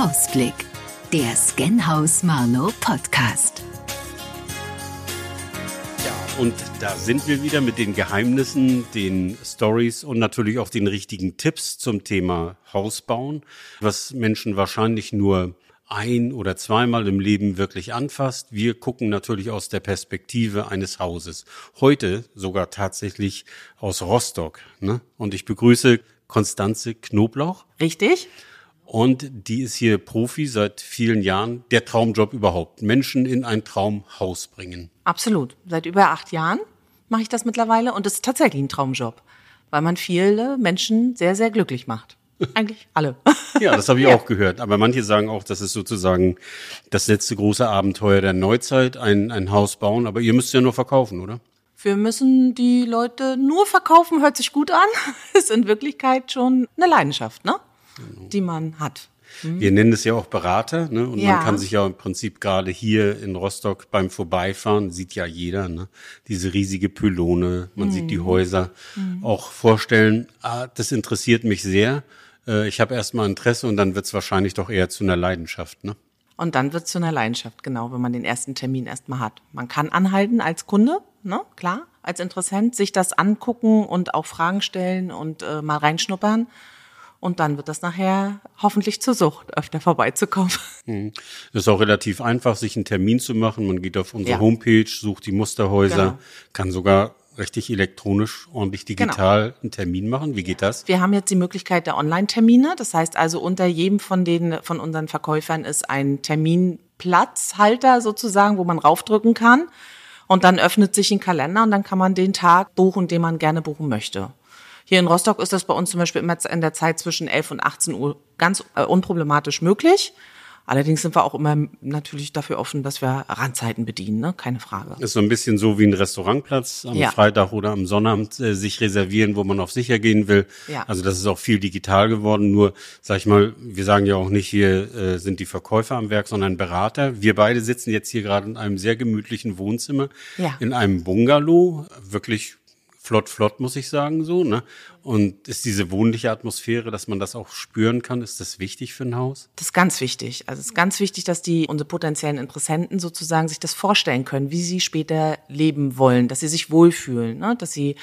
Hausblick, der Scanhaus Marlow Podcast. Ja, und da sind wir wieder mit den Geheimnissen, den Stories und natürlich auch den richtigen Tipps zum Thema Hausbauen, was Menschen wahrscheinlich nur ein oder zweimal im Leben wirklich anfasst. Wir gucken natürlich aus der Perspektive eines Hauses. Heute sogar tatsächlich aus Rostock. Ne? Und ich begrüße Konstanze Knoblauch. Richtig. Und die ist hier Profi seit vielen Jahren. Der Traumjob überhaupt. Menschen in ein Traumhaus bringen. Absolut. Seit über acht Jahren mache ich das mittlerweile und es ist tatsächlich ein Traumjob, weil man viele Menschen sehr, sehr glücklich macht. Eigentlich alle. Ja, das habe ich ja. auch gehört. Aber manche sagen auch, das ist sozusagen das letzte große Abenteuer der Neuzeit, ein, ein Haus bauen. Aber ihr müsst ja nur verkaufen, oder? Wir müssen die Leute nur verkaufen, hört sich gut an. Ist in Wirklichkeit schon eine Leidenschaft, ne? Genau. Die man hat. Hm. Wir nennen es ja auch Berater, ne? Und ja. man kann sich ja im Prinzip gerade hier in Rostock beim Vorbeifahren, sieht ja jeder, ne? Diese riesige Pylone, man hm. sieht die Häuser, hm. auch vorstellen, ah, das interessiert mich sehr äh, ich habe erstmal Interesse und dann wird es wahrscheinlich doch eher zu einer Leidenschaft, ne? Und dann wird es zu einer Leidenschaft, genau, wenn man den ersten Termin erstmal hat. Man kann anhalten als Kunde, ne, klar, als Interessent, sich das angucken und auch Fragen stellen und äh, mal reinschnuppern. Und dann wird das nachher hoffentlich zur Sucht, öfter vorbeizukommen. Mhm. ist auch relativ einfach, sich einen Termin zu machen. Man geht auf unsere ja. Homepage, sucht die Musterhäuser, genau. kann sogar richtig elektronisch, ordentlich digital genau. einen Termin machen? Wie geht das? Wir haben jetzt die Möglichkeit der Online-Termine. Das heißt also, unter jedem von den, von unseren Verkäufern ist ein Terminplatzhalter sozusagen, wo man raufdrücken kann. Und dann öffnet sich ein Kalender und dann kann man den Tag buchen, den man gerne buchen möchte. Hier in Rostock ist das bei uns zum Beispiel immer in der Zeit zwischen 11 und 18 Uhr ganz äh, unproblematisch möglich. Allerdings sind wir auch immer natürlich dafür offen, dass wir Randzeiten bedienen, ne? keine Frage. Ist so ein bisschen so wie ein Restaurantplatz am ja. Freitag oder am Sonnabend äh, sich reservieren, wo man auf sicher gehen will. Ja. Also das ist auch viel digital geworden. Nur, sag ich mal, wir sagen ja auch nicht, hier äh, sind die Verkäufer am Werk, sondern Berater. Wir beide sitzen jetzt hier gerade in einem sehr gemütlichen Wohnzimmer, ja. in einem Bungalow, wirklich flott, flott, muss ich sagen, so, ne? Und ist diese wohnliche Atmosphäre, dass man das auch spüren kann, ist das wichtig für ein Haus? Das ist ganz wichtig. Also es ist ganz wichtig, dass die, unsere potenziellen Interessenten sozusagen sich das vorstellen können, wie sie später leben wollen, dass sie sich wohlfühlen, ne? dass sie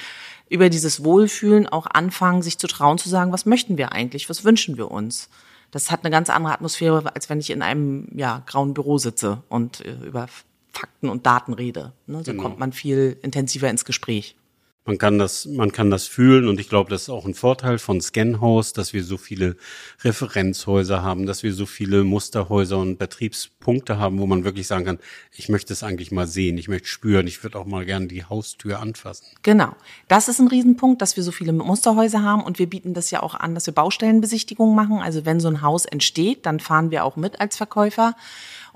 über dieses Wohlfühlen auch anfangen, sich zu trauen, zu sagen, was möchten wir eigentlich, was wünschen wir uns? Das hat eine ganz andere Atmosphäre, als wenn ich in einem ja, grauen Büro sitze und äh, über Fakten und Daten rede. Ne? So genau. kommt man viel intensiver ins Gespräch. Man kann das, man kann das fühlen und ich glaube, das ist auch ein Vorteil von Scanhouse, dass wir so viele Referenzhäuser haben, dass wir so viele Musterhäuser und Betriebspunkte haben, wo man wirklich sagen kann, ich möchte es eigentlich mal sehen, ich möchte spüren, ich würde auch mal gerne die Haustür anfassen. Genau. Das ist ein Riesenpunkt, dass wir so viele Musterhäuser haben und wir bieten das ja auch an, dass wir Baustellenbesichtigungen machen. Also wenn so ein Haus entsteht, dann fahren wir auch mit als Verkäufer.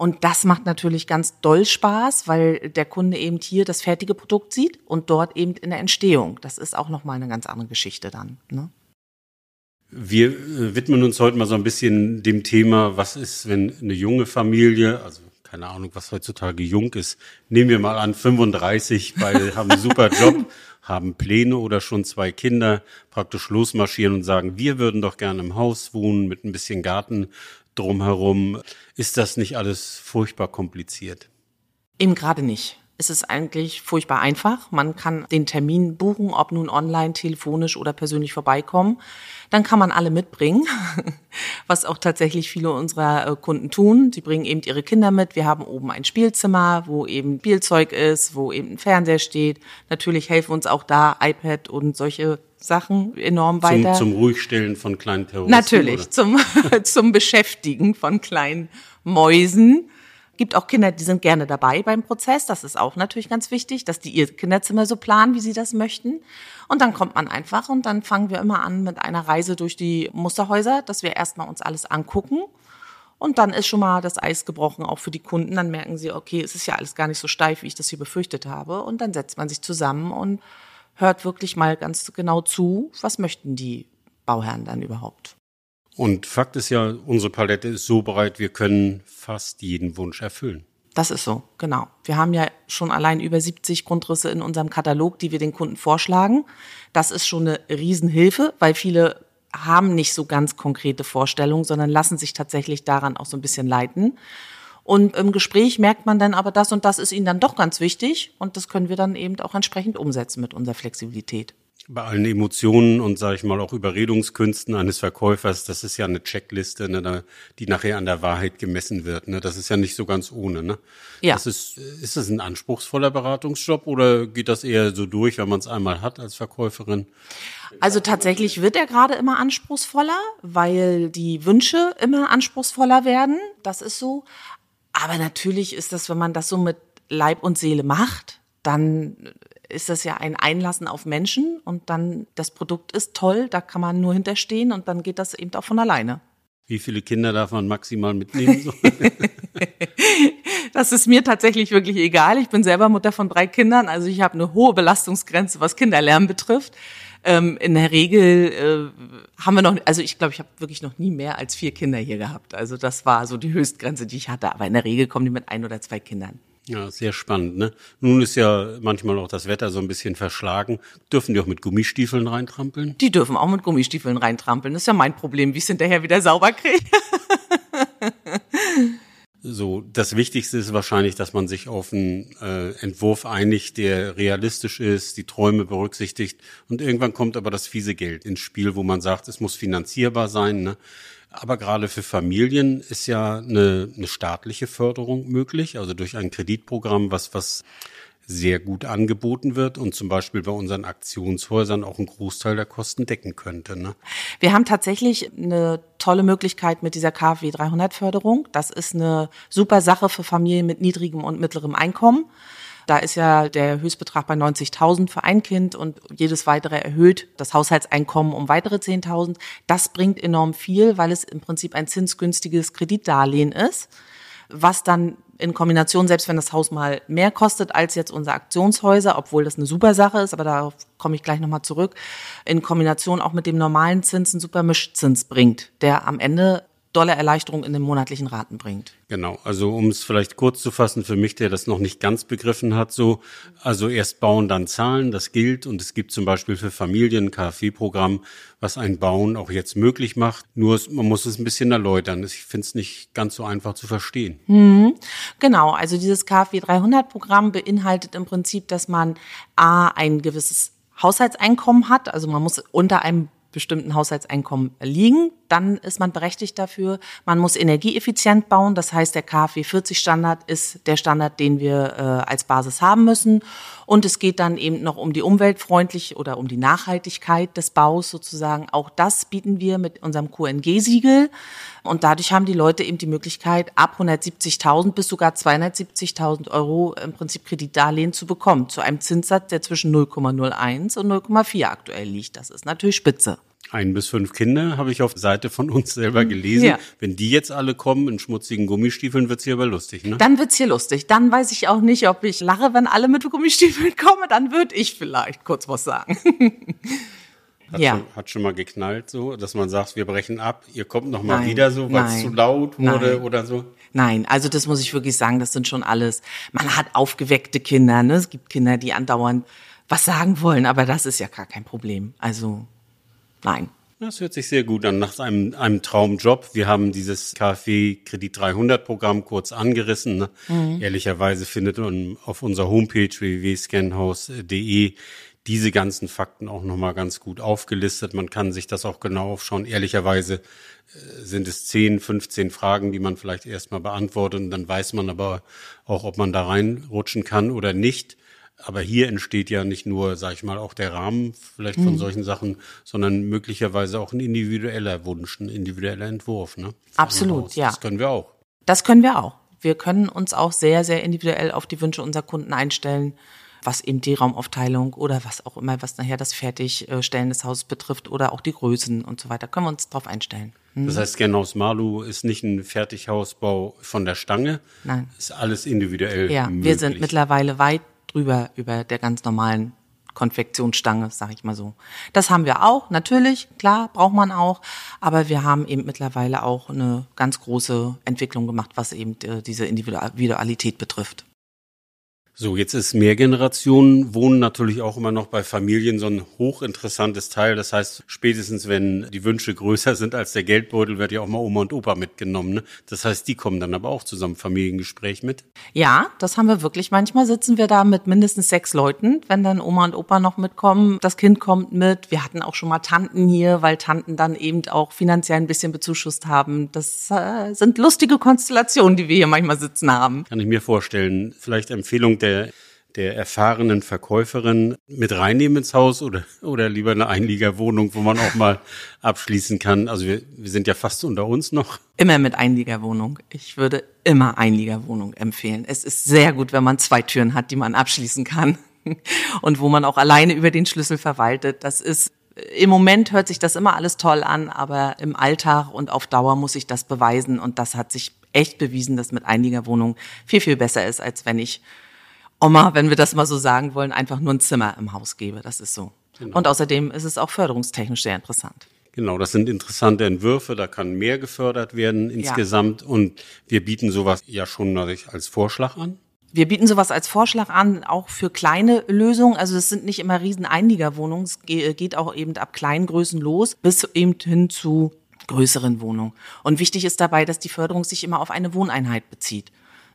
Und das macht natürlich ganz doll Spaß, weil der Kunde eben hier das fertige Produkt sieht und dort eben in der Entstehung. Das ist auch nochmal eine ganz andere Geschichte dann. Ne? Wir äh, widmen uns heute mal so ein bisschen dem Thema, was ist, wenn eine junge Familie, also keine Ahnung, was heutzutage jung ist, nehmen wir mal an, 35, beide haben einen super Job, haben Pläne oder schon zwei Kinder, praktisch losmarschieren und sagen, wir würden doch gerne im Haus wohnen mit ein bisschen Garten drumherum. Ist das nicht alles furchtbar kompliziert? Eben gerade nicht. Es ist eigentlich furchtbar einfach. Man kann den Termin buchen, ob nun online, telefonisch oder persönlich vorbeikommen. Dann kann man alle mitbringen, was auch tatsächlich viele unserer äh, Kunden tun. Sie bringen eben ihre Kinder mit. Wir haben oben ein Spielzimmer, wo eben Spielzeug ist, wo eben ein Fernseher steht. Natürlich helfen uns auch da iPad und solche Sachen enorm weiter. Zum, zum Ruhigstellen von kleinen Terroristen? Natürlich, zum, zum Beschäftigen von kleinen Mäusen. Gibt auch Kinder, die sind gerne dabei beim Prozess. Das ist auch natürlich ganz wichtig, dass die ihr Kinderzimmer so planen, wie sie das möchten. Und dann kommt man einfach und dann fangen wir immer an mit einer Reise durch die Musterhäuser, dass wir erstmal uns alles angucken. Und dann ist schon mal das Eis gebrochen, auch für die Kunden. Dann merken sie, okay, es ist ja alles gar nicht so steif, wie ich das hier befürchtet habe. Und dann setzt man sich zusammen und hört wirklich mal ganz genau zu, was möchten die Bauherren dann überhaupt. Und Fakt ist ja, unsere Palette ist so breit, wir können fast jeden Wunsch erfüllen. Das ist so, genau. Wir haben ja schon allein über 70 Grundrisse in unserem Katalog, die wir den Kunden vorschlagen. Das ist schon eine Riesenhilfe, weil viele haben nicht so ganz konkrete Vorstellungen, sondern lassen sich tatsächlich daran auch so ein bisschen leiten. Und im Gespräch merkt man dann aber das und das ist ihnen dann doch ganz wichtig und das können wir dann eben auch entsprechend umsetzen mit unserer Flexibilität. Bei allen Emotionen und sage ich mal auch Überredungskünsten eines Verkäufers, das ist ja eine Checkliste, ne, die nachher an der Wahrheit gemessen wird. Ne? Das ist ja nicht so ganz ohne. Ne? Ja. Das ist, ist das ein anspruchsvoller Beratungsjob oder geht das eher so durch, wenn man es einmal hat als Verkäuferin? Also tatsächlich wird er gerade immer anspruchsvoller, weil die Wünsche immer anspruchsvoller werden. Das ist so. Aber natürlich ist das, wenn man das so mit Leib und Seele macht, dann ist das ja ein Einlassen auf Menschen und dann das Produkt ist toll, da kann man nur hinterstehen und dann geht das eben auch von alleine. Wie viele Kinder darf man maximal mitnehmen? das ist mir tatsächlich wirklich egal. Ich bin selber Mutter von drei Kindern, also ich habe eine hohe Belastungsgrenze, was Kinderlärm betrifft. Ähm, in der Regel äh, haben wir noch, also ich glaube, ich habe wirklich noch nie mehr als vier Kinder hier gehabt. Also das war so die Höchstgrenze, die ich hatte. Aber in der Regel kommen die mit ein oder zwei Kindern. Ja, sehr spannend. Ne? Nun ist ja manchmal auch das Wetter so ein bisschen verschlagen. Dürfen die auch mit Gummistiefeln reintrampeln? Die dürfen auch mit Gummistiefeln reintrampeln. Das ist ja mein Problem, wie ich es hinterher wieder sauber kriege. So, das Wichtigste ist wahrscheinlich, dass man sich auf einen äh, Entwurf einigt, der realistisch ist, die Träume berücksichtigt. Und irgendwann kommt aber das fiese Geld ins Spiel, wo man sagt, es muss finanzierbar sein. Ne? Aber gerade für Familien ist ja eine, eine staatliche Förderung möglich, also durch ein Kreditprogramm, was, was sehr gut angeboten wird und zum Beispiel bei unseren Aktionshäusern auch einen Großteil der Kosten decken könnte. Ne? Wir haben tatsächlich eine tolle Möglichkeit mit dieser KfW 300 Förderung. Das ist eine super Sache für Familien mit niedrigem und mittlerem Einkommen. Da ist ja der Höchstbetrag bei 90.000 für ein Kind und jedes weitere erhöht das Haushaltseinkommen um weitere 10.000. Das bringt enorm viel, weil es im Prinzip ein zinsgünstiges Kreditdarlehen ist, was dann in Kombination, selbst wenn das Haus mal mehr kostet als jetzt unsere Aktionshäuser, obwohl das eine super Sache ist, aber darauf komme ich gleich nochmal zurück, in Kombination auch mit dem normalen Zins einen super Mischzins bringt, der am Ende dolle Erleichterung in den monatlichen Raten bringt. Genau, also um es vielleicht kurz zu fassen, für mich, der das noch nicht ganz begriffen hat, so, also erst bauen, dann zahlen, das gilt und es gibt zum Beispiel für Familien ein KfW-Programm, was ein Bauen auch jetzt möglich macht, nur man muss es ein bisschen erläutern. Ich finde es nicht ganz so einfach zu verstehen. Mhm. Genau, also dieses KfW 300-Programm beinhaltet im Prinzip, dass man A, ein gewisses Haushaltseinkommen hat, also man muss unter einem bestimmten Haushaltseinkommen liegen, dann ist man berechtigt dafür. Man muss energieeffizient bauen, das heißt, der KfW 40 Standard ist der Standard, den wir äh, als Basis haben müssen. Und es geht dann eben noch um die umweltfreundlich oder um die Nachhaltigkeit des Baus sozusagen. Auch das bieten wir mit unserem QNG-Siegel. Und dadurch haben die Leute eben die Möglichkeit, ab 170.000 bis sogar 270.000 Euro im Prinzip Kreditdarlehen zu bekommen, zu einem Zinssatz, der zwischen 0,01 und 0,4 aktuell liegt. Das ist natürlich spitze ein bis fünf Kinder, habe ich auf der Seite von uns selber gelesen. Ja. Wenn die jetzt alle kommen in schmutzigen Gummistiefeln, wird's hier aber lustig, ne? Dann wird's hier lustig. Dann weiß ich auch nicht, ob ich lache, wenn alle mit Gummistiefeln kommen. Dann würde ich vielleicht kurz was sagen. Hat, ja. schon, hat schon mal geknallt, so, dass man sagt, wir brechen ab, ihr kommt noch mal nein, wieder so, weil es zu laut wurde nein. oder so? Nein, also das muss ich wirklich sagen, das sind schon alles. Man hat aufgeweckte Kinder, ne? Es gibt Kinder, die andauernd was sagen wollen, aber das ist ja gar kein Problem. Also Nein. Das hört sich sehr gut an, nach einem, einem Traumjob. Wir haben dieses KfW Kredit 300 Programm kurz angerissen. Ne? Mhm. Ehrlicherweise findet man auf unserer Homepage www.scanhaus.de diese ganzen Fakten auch nochmal ganz gut aufgelistet. Man kann sich das auch genau aufschauen. Ehrlicherweise äh, sind es 10, 15 Fragen, die man vielleicht erstmal beantwortet und dann weiß man aber auch, ob man da reinrutschen kann oder nicht. Aber hier entsteht ja nicht nur, sag ich mal, auch der Rahmen vielleicht von mhm. solchen Sachen, sondern möglicherweise auch ein individueller Wunsch, ein individueller Entwurf. Ne? Absolut, ja. Das können wir auch. Das können wir auch. Wir können uns auch sehr, sehr individuell auf die Wünsche unserer Kunden einstellen, was eben die Raumaufteilung oder was auch immer, was nachher das Fertigstellen des Hauses betrifft oder auch die Größen und so weiter. Können wir uns darauf einstellen. Hm. Das heißt, Genhaus Malu ist nicht ein Fertighausbau von der Stange. Nein. Ist alles individuell. Ja, möglich. wir sind mittlerweile weit drüber über der ganz normalen Konfektionsstange, sag ich mal so. Das haben wir auch, natürlich, klar, braucht man auch, aber wir haben eben mittlerweile auch eine ganz große Entwicklung gemacht, was eben äh, diese Individualität betrifft. So, jetzt ist Mehrgenerationen wohnen natürlich auch immer noch bei Familien so ein hochinteressantes Teil. Das heißt, spätestens wenn die Wünsche größer sind als der Geldbeutel, wird ja auch mal Oma und Opa mitgenommen. Ne? Das heißt, die kommen dann aber auch zusammen Familiengespräch mit. Ja, das haben wir wirklich. Manchmal sitzen wir da mit mindestens sechs Leuten, wenn dann Oma und Opa noch mitkommen. Das Kind kommt mit. Wir hatten auch schon mal Tanten hier, weil Tanten dann eben auch finanziell ein bisschen bezuschusst haben. Das äh, sind lustige Konstellationen, die wir hier manchmal sitzen haben. Kann ich mir vorstellen. Vielleicht Empfehlung der, der erfahrenen Verkäuferin mit reinnehmen ins Haus oder, oder lieber eine Einliegerwohnung, wo man auch mal abschließen kann? Also wir, wir sind ja fast unter uns noch. Immer mit Einliegerwohnung. Ich würde immer Einliegerwohnung empfehlen. Es ist sehr gut, wenn man zwei Türen hat, die man abschließen kann und wo man auch alleine über den Schlüssel verwaltet. Das ist im Moment hört sich das immer alles toll an, aber im Alltag und auf Dauer muss ich das beweisen und das hat sich echt bewiesen, dass mit Einliegerwohnung viel, viel besser ist, als wenn ich Oma, wenn wir das mal so sagen wollen, einfach nur ein Zimmer im Haus gebe. Das ist so. Genau. Und außerdem ist es auch förderungstechnisch sehr interessant. Genau, das sind interessante Entwürfe, da kann mehr gefördert werden insgesamt ja. und wir bieten sowas ja schon als Vorschlag an. Wir bieten sowas als Vorschlag an, auch für kleine Lösungen. Also es sind nicht immer riesen Einliegerwohnungen, es geht auch eben ab kleinen Größen los bis eben hin zu größeren Wohnungen. Und wichtig ist dabei, dass die Förderung sich immer auf eine Wohneinheit bezieht.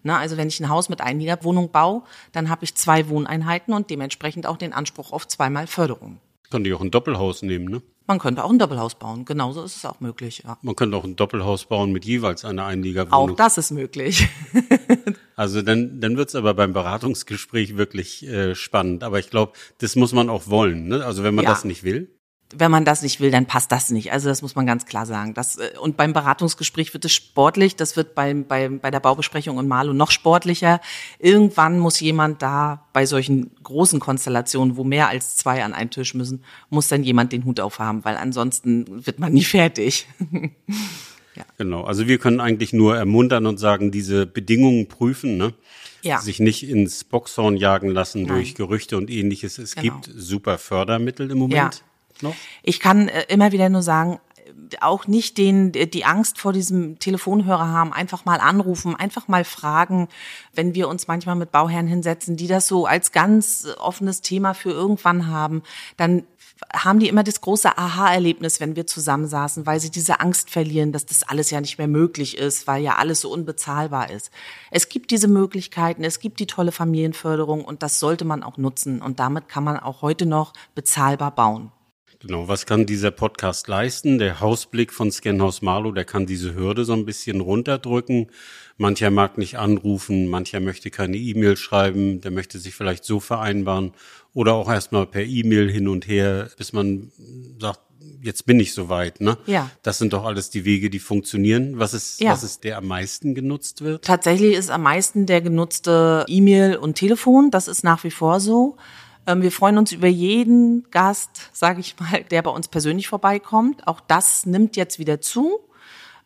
Na, also wenn ich ein Haus mit Einliegerwohnung baue, dann habe ich zwei Wohneinheiten und dementsprechend auch den Anspruch auf zweimal Förderung. Kann die auch ein Doppelhaus nehmen, ne? Man könnte auch ein Doppelhaus bauen. Genauso ist es auch möglich, ja. Man könnte auch ein Doppelhaus bauen mit jeweils einer Einliegerwohnung. Auch das ist möglich. also dann, dann wird's aber beim Beratungsgespräch wirklich äh, spannend. Aber ich glaube, das muss man auch wollen. Ne? Also wenn man ja. das nicht will wenn man das nicht will, dann passt das nicht. Also das muss man ganz klar sagen. Das, äh, und beim Beratungsgespräch wird es sportlich, das wird beim, beim, bei der Baubesprechung in Malo noch sportlicher. Irgendwann muss jemand da bei solchen großen Konstellationen, wo mehr als zwei an einen Tisch müssen, muss dann jemand den Hut aufhaben, weil ansonsten wird man nie fertig. ja. Genau, also wir können eigentlich nur ermuntern und sagen, diese Bedingungen prüfen, ne? Ja. sich nicht ins Boxhorn jagen lassen Nein. durch Gerüchte und ähnliches. Es genau. gibt super Fördermittel im Moment. Ja noch? Ich kann äh, immer wieder nur sagen, auch nicht den, die Angst vor diesem Telefonhörer haben, einfach mal anrufen, einfach mal fragen, wenn wir uns manchmal mit Bauherren hinsetzen, die das so als ganz offenes Thema für irgendwann haben, dann haben die immer das große Aha-Erlebnis, wenn wir zusammensaßen, weil sie diese Angst verlieren, dass das alles ja nicht mehr möglich ist, weil ja alles so unbezahlbar ist. Es gibt diese Möglichkeiten, es gibt die tolle Familienförderung und das sollte man auch nutzen und damit kann man auch heute noch bezahlbar bauen. Genau, was kann dieser Podcast leisten? Der Hausblick von Scanhaus Marlow, der kann diese Hürde so ein bisschen runterdrücken. Mancher mag nicht anrufen, mancher möchte keine E-Mail schreiben, der möchte sich vielleicht so vereinbaren oder auch erstmal per E-Mail hin und her, bis man sagt, jetzt bin ich soweit, ne? Ja. Das sind doch alles die Wege, die funktionieren. Was ist, ja. was ist der am meisten genutzt wird? Tatsächlich ist am meisten der genutzte E-Mail und Telefon. Das ist nach wie vor so. Ähm, wir freuen uns über jeden Gast, sage ich mal, der bei uns persönlich vorbeikommt. Auch das nimmt jetzt wieder zu.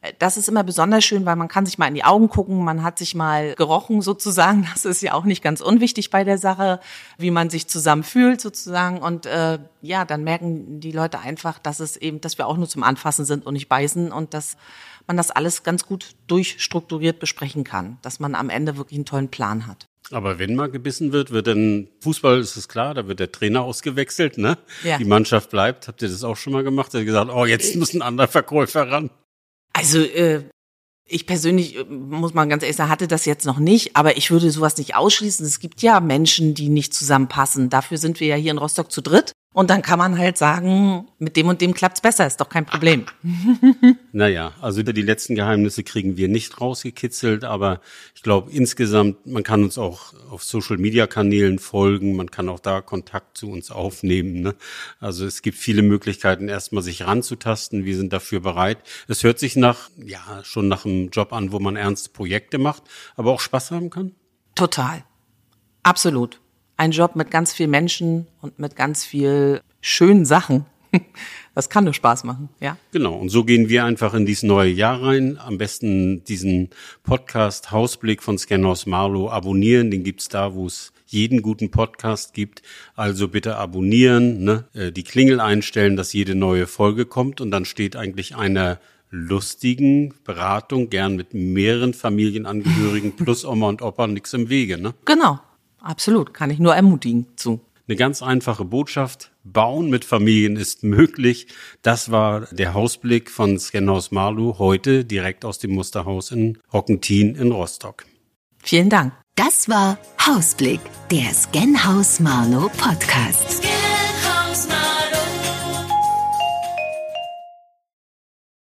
Äh, das ist immer besonders schön, weil man kann sich mal in die Augen gucken, man hat sich mal gerochen sozusagen. Das ist ja auch nicht ganz unwichtig bei der Sache, wie man sich zusammen fühlt sozusagen. Und äh, ja, dann merken die Leute einfach, dass es eben, dass wir auch nur zum Anfassen sind und nicht beißen und dass man das alles ganz gut durchstrukturiert besprechen kann, dass man am Ende wirklich einen tollen Plan hat. Aber wenn mal gebissen wird, wird dann Fußball, ist es klar, da wird der Trainer ausgewechselt, ne? Ja. Die Mannschaft bleibt. Habt ihr das auch schon mal gemacht? Habt ihr gesagt, oh, jetzt muss ein anderer Verkäufer ran? Also, äh, ich persönlich, äh, muss man ganz ehrlich sagen, hatte das jetzt noch nicht, aber ich würde sowas nicht ausschließen. Es gibt ja Menschen, die nicht zusammenpassen. Dafür sind wir ja hier in Rostock zu dritt. Und dann kann man halt sagen, mit dem und dem klappt's besser, ist doch kein Problem. naja, also die letzten Geheimnisse kriegen wir nicht rausgekitzelt, aber ich glaube insgesamt, man kann uns auch auf Social-Media-Kanälen folgen, man kann auch da Kontakt zu uns aufnehmen. Ne? Also es gibt viele Möglichkeiten, erstmal sich ranzutasten, wir sind dafür bereit. Es hört sich nach, ja, schon nach einem Job an, wo man ernste Projekte macht, aber auch Spaß haben kann. Total. Absolut ein Job mit ganz viel Menschen und mit ganz viel schönen Sachen. Das kann nur Spaß machen, ja. Genau. Und so gehen wir einfach in dieses neue Jahr rein. Am besten diesen Podcast Hausblick von Scanhaus Marlow abonnieren. Den gibt's da, wo es jeden guten Podcast gibt. Also bitte abonnieren, ne? Äh, die Klingel einstellen, dass jede neue Folge kommt. Und dann steht eigentlich einer lustigen Beratung, gern mit mehreren Familienangehörigen plus Oma und Opa nichts im Wege, ne? Genau. Absolut, kann ich nur ermutigen zu. Eine ganz einfache Botschaft. Bauen mit Familien ist möglich. Das war der Hausblick von Scanhaus Marlow heute direkt aus dem Musterhaus in Rockentin in Rostock. Vielen Dank. Das war Hausblick, der Scanhaus Marlow Podcast.